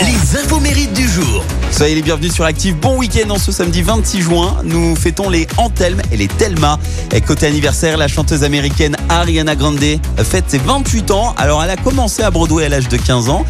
les infos mérites du jour. Soyez les bienvenus sur Active. Bon week-end en ce samedi 26 juin. Nous fêtons les Antelme et les Telma. Et côté anniversaire, la chanteuse américaine Ariana Grande fête ses 28 ans. Alors elle a commencé à Broadway à l'âge de 15 ans.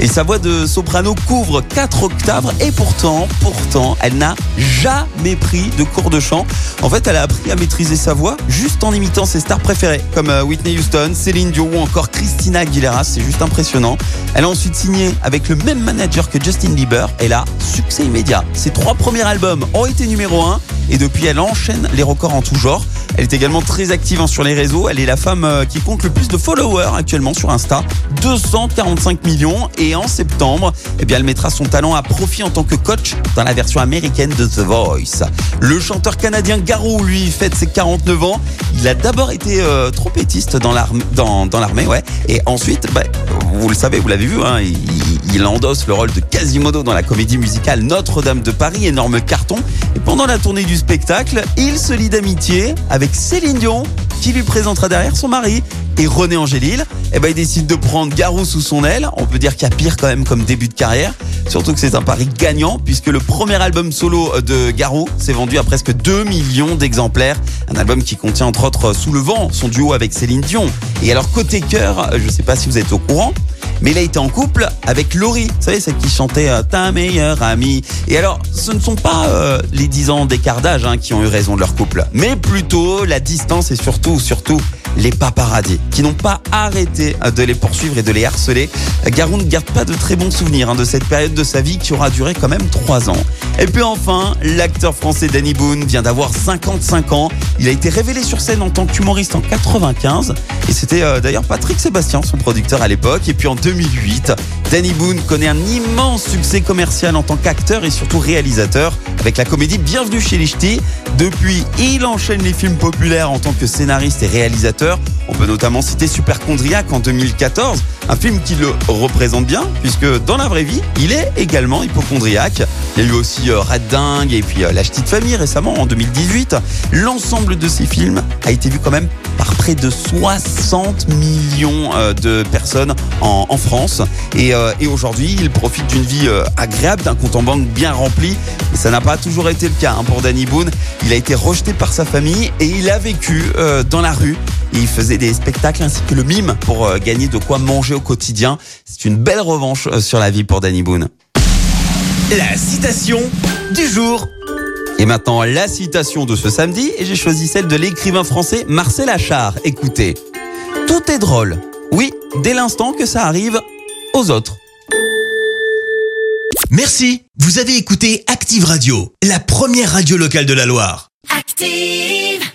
Et sa voix de soprano couvre 4 octaves. Et pourtant, pourtant, elle n'a jamais pris de cours de chant. En fait, elle a appris à maîtriser sa voix juste en imitant ses stars préférées, comme euh, Whitney Houston, Céline Dion ou encore Christina Aguilera. C'est juste impressionnant. Elle a ensuite signé avec le même manager que Justin Bieber. Et là, succès immédiat. Ses trois premiers albums ont été numéro 1 et depuis elle enchaîne les records en tout genre. Elle est également très active hein, sur les réseaux. Elle est la femme euh, qui compte le plus de followers actuellement sur Insta, 245 millions. Et en septembre, eh bien, elle mettra son talent à profit en tant que coach dans la version américaine de The Voice. Le chanteur canadien Garou, lui, fête ses 49 ans. Il a d'abord été euh, trompettiste dans l'armée, ouais. Et ensuite, bah, vous le savez, vous l'avez vu, hein, il, il endosse le rôle de Quasimodo dans la comédie musicale Notre-Dame de Paris, énorme carton. Et pendant la tournée du spectacle, il se lie d'amitié avec Céline Dion, qui lui présentera derrière son mari. Et René Angélil, eh ben, il décide de prendre Garou sous son aile. On peut dire qu'il y a pire quand même comme début de carrière. Surtout que c'est un pari gagnant puisque le premier album solo de Garou s'est vendu à presque 2 millions d'exemplaires. Un album qui contient entre autres Sous le vent, son duo avec Céline Dion. Et alors côté cœur, je sais pas si vous êtes au courant, mais il a été en couple avec Laurie, vous savez, celle qui chantait euh, Ta meilleure amie. Et alors, ce ne sont pas euh, les 10 ans d'écart d'âge hein, qui ont eu raison de leur couple, mais plutôt la distance et surtout, surtout, les paparazzis qui n'ont pas arrêté euh, de les poursuivre et de les harceler. Garou ne garde pas de très bons souvenirs hein, de cette période de sa vie qui aura duré quand même 3 ans. Et puis enfin, l'acteur français Danny Boone vient d'avoir 55 ans. Il a été révélé sur scène en tant qu'humoriste en 95 et c'était d'ailleurs Patrick Sébastien, son producteur à l'époque. Et puis en 2008, Danny Boone connaît un immense succès commercial en tant qu'acteur et surtout réalisateur avec la comédie Bienvenue chez les Ch'tis. Depuis, il enchaîne les films populaires en tant que scénariste et réalisateur. On peut notamment citer Superchondriac en 2014, un film qui le représente bien puisque dans la vraie vie, il est également hypochondriaque. Il y a eu aussi euh, Red Dingue et puis euh, La Petite Famille récemment en 2018. L'ensemble de ces films a été vu quand même par près de 60 millions euh, de personnes en, France. Euh, et aujourd'hui, il profite d'une vie euh, agréable, d'un compte en banque bien rempli. Et ça n'a pas toujours été le cas hein, pour Danny Boone. Il a été rejeté par sa famille et il a vécu euh, dans la rue. Et il faisait des spectacles ainsi que le mime pour gagner de quoi manger au quotidien. C'est une belle revanche sur la vie pour Danny Boone. La citation du jour. Et maintenant, la citation de ce samedi, et j'ai choisi celle de l'écrivain français Marcel Achard. Écoutez, tout est drôle. Oui, dès l'instant que ça arrive aux autres. Merci. Vous avez écouté Active Radio, la première radio locale de la Loire. Active.